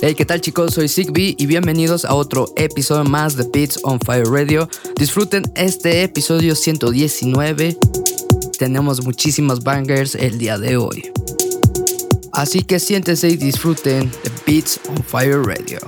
Hey, ¿qué tal chicos? Soy Sigby y bienvenidos a otro episodio más de Beats on Fire Radio. Disfruten este episodio 119. Tenemos muchísimos bangers el día de hoy. Así que siéntense y disfruten de Beats on Fire Radio.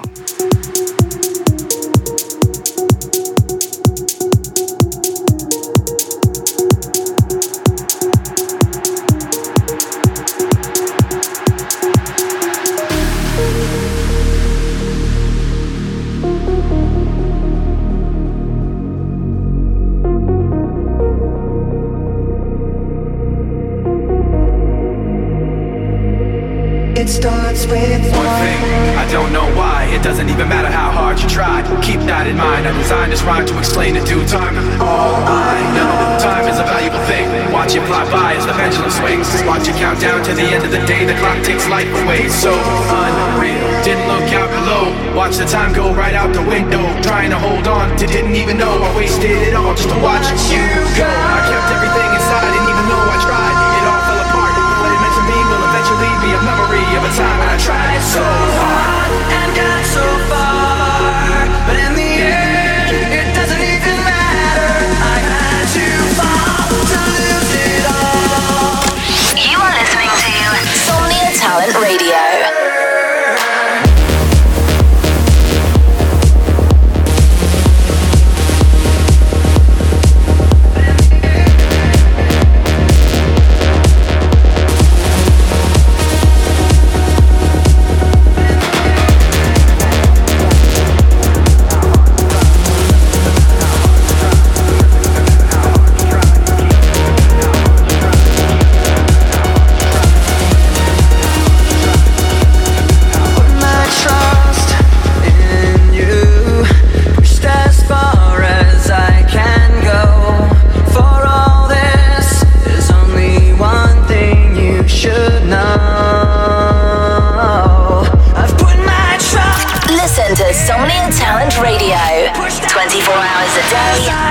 Life away. So unreal. Didn't look out below. Watch the time go right out the window. Trying to hold on to didn't even know I wasted it all just to watch you go. I kept everything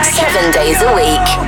seven days a week.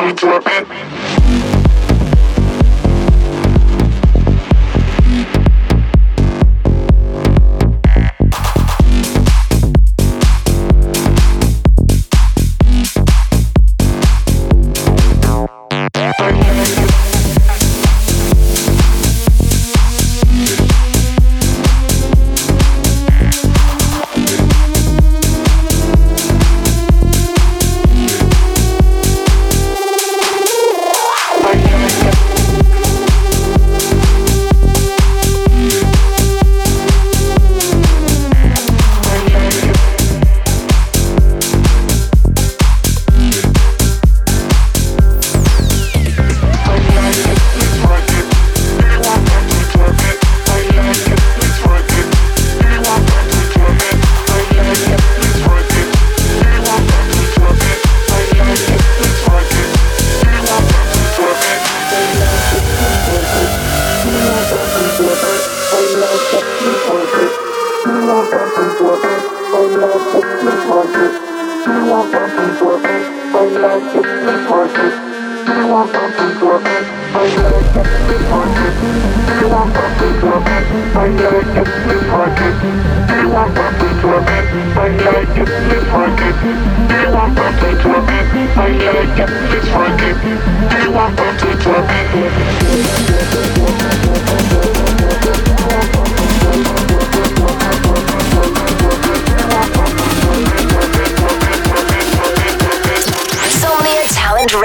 To drop it.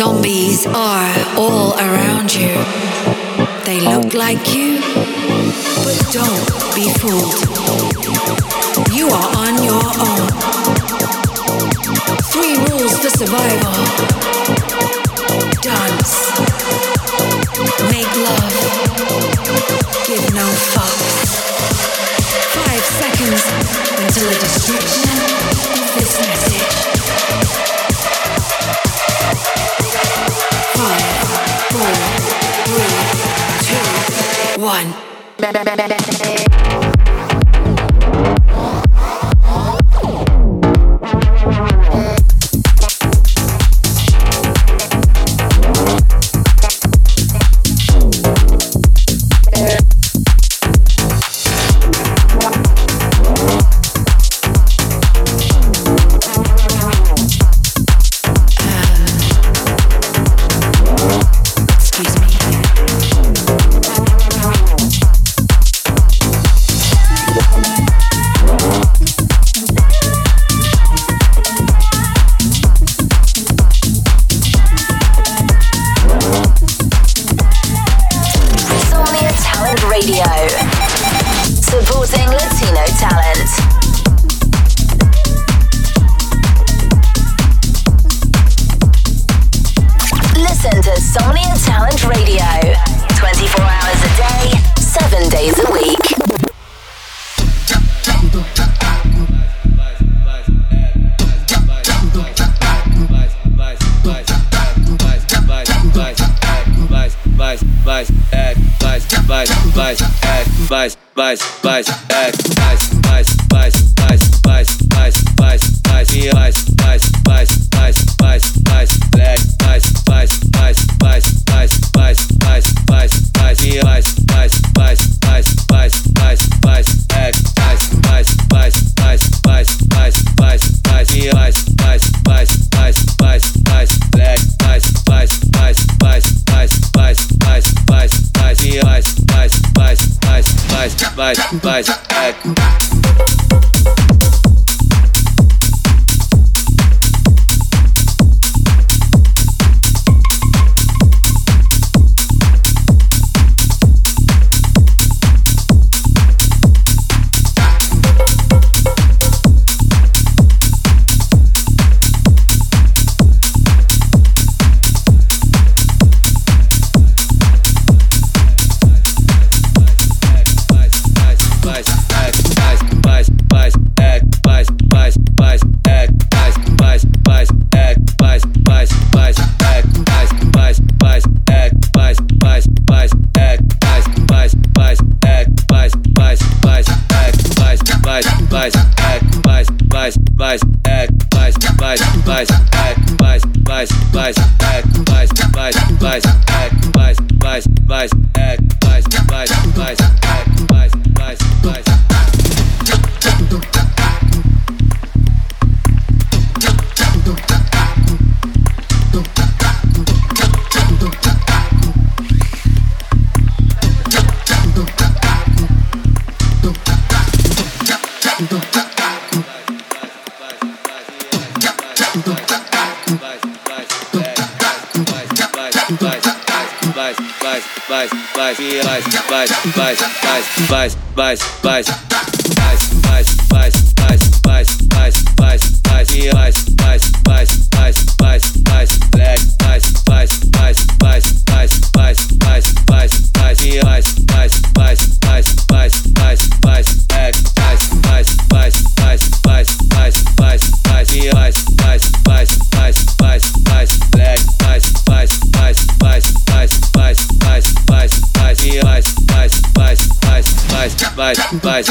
Zombies are all around you. They look like you, but don't be fooled. You are on your own. Three rules for survival dance, make love, give no fucks. Five seconds until the destruction one. Vai. Vice, vice, vice, vice, vice, vice, vice, vai,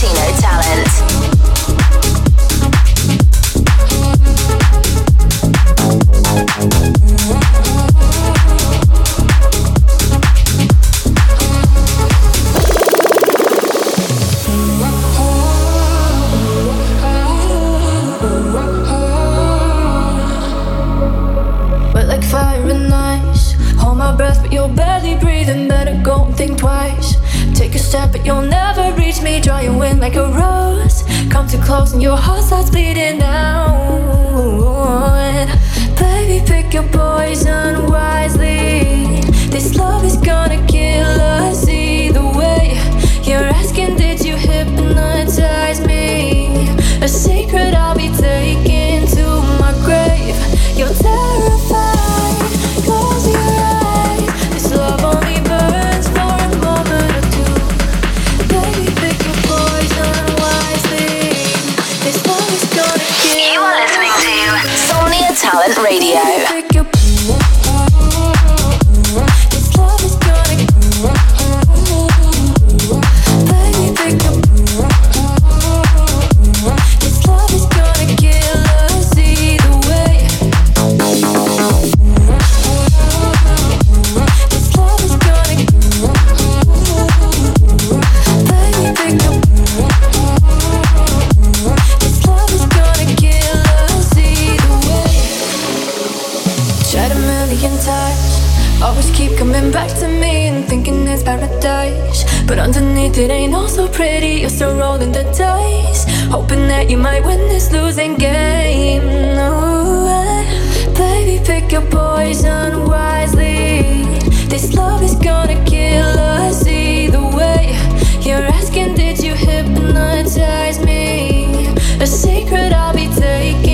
Latino talent. Paradise. But underneath it ain't all so pretty. You're still rolling the dice, hoping that you might win this losing game. No, eh. baby, pick your poison wisely. This love is gonna kill us either way. You're asking, did you hypnotize me? A secret I'll be taking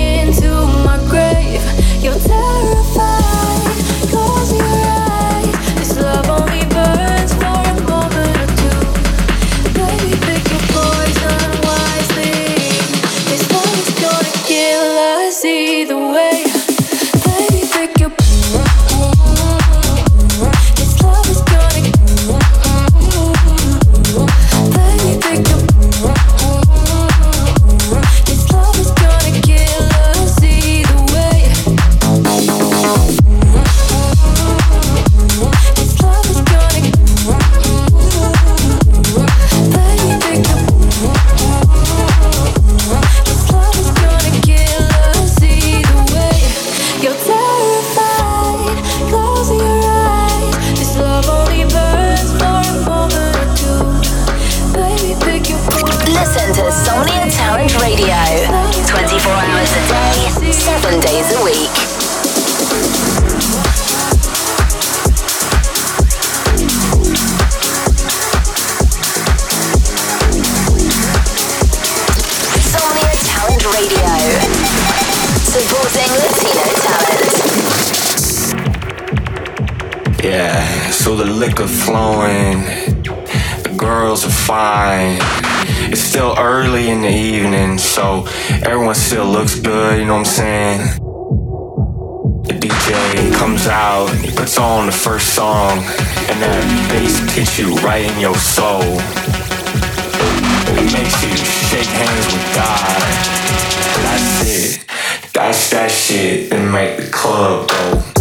so everyone still looks good, you know what I'm saying? The DJ comes out, he puts on the first song, and that bass hits you right in your soul. It makes you shake hands with God. That's it. That's that shit that make the club go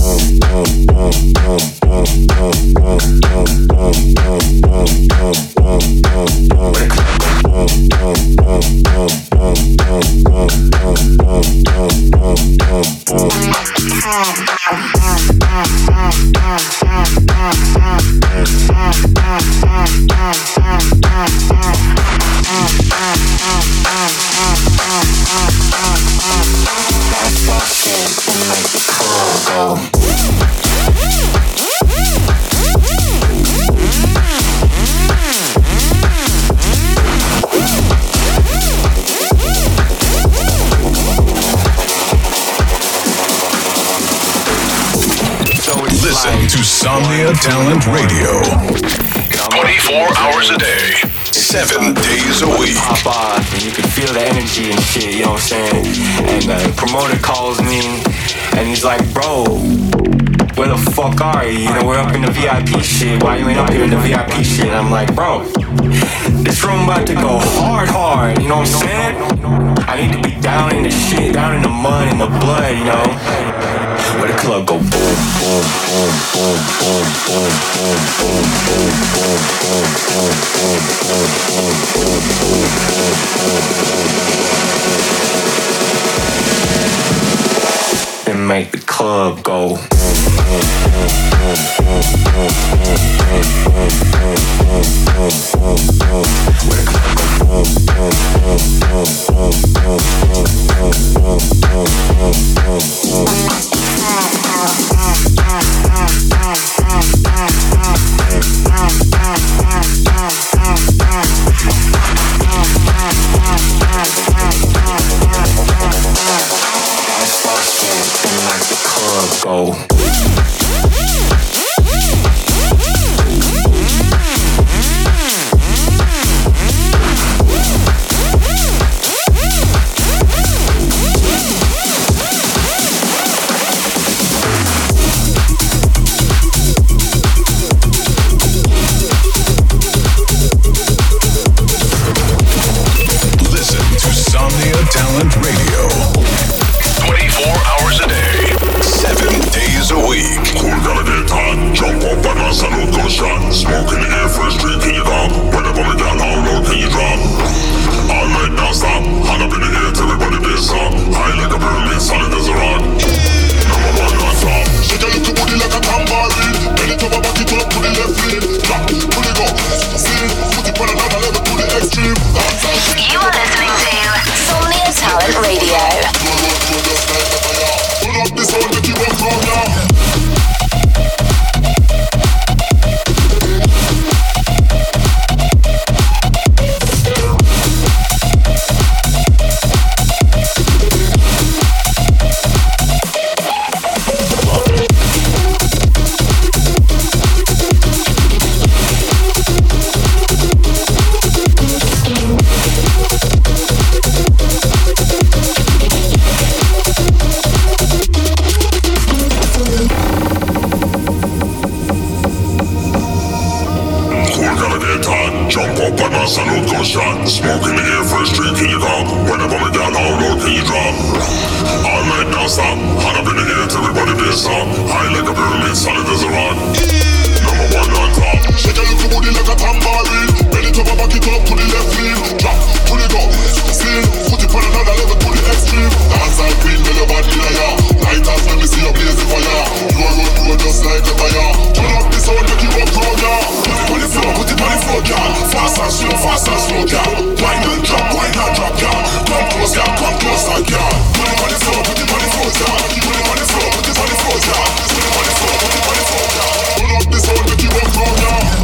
go. Somnia Talent Radio. 24 hours a day, 7 days a week. Pop off and you can feel the energy and shit, you know what I'm saying? And the promoter calls me and he's like, bro, where the fuck are you? You know, we're up in the VIP shit. Why you ain't up here in the VIP shit? And I'm like, bro, this room about to go hard, hard, you know what I'm saying? I need to be down in the shit, down in the mud, in the blood, you know? Where the club go boom, boom, boom, boom, boom, boom, boom, boom, boom, boom, boom, boom, boom, boom, boom, boom, boom, boom, boom, boom. make the club go. Where the club go. the street, can you come? When I vomit down, oh, how low can you drop? I might now stop. Hot up in the air, everybody bitch stop. High like a pyramid, solid as a rock. Number one on top. Shake a little booty like a tambourine. Bend to over, back it up to the left knee. Drop, pull it up, spin. Put it on another level to the extreme. Dance like queen, tell your body liar. Night off, let me see your blazing fire. You are road, you are just like a fire. Turn up. Money flow, girl. Fast and slow, fast and slow, girl. Wine and drop, wine and drop, girl. Come close, girl. Come closer, girl. Money, money flow, put the money flow, girl. Money, money flow, put the money flow, girl. Put the money flow, put the money flow, girl. Pull up this sound, make it rock, rock, girl.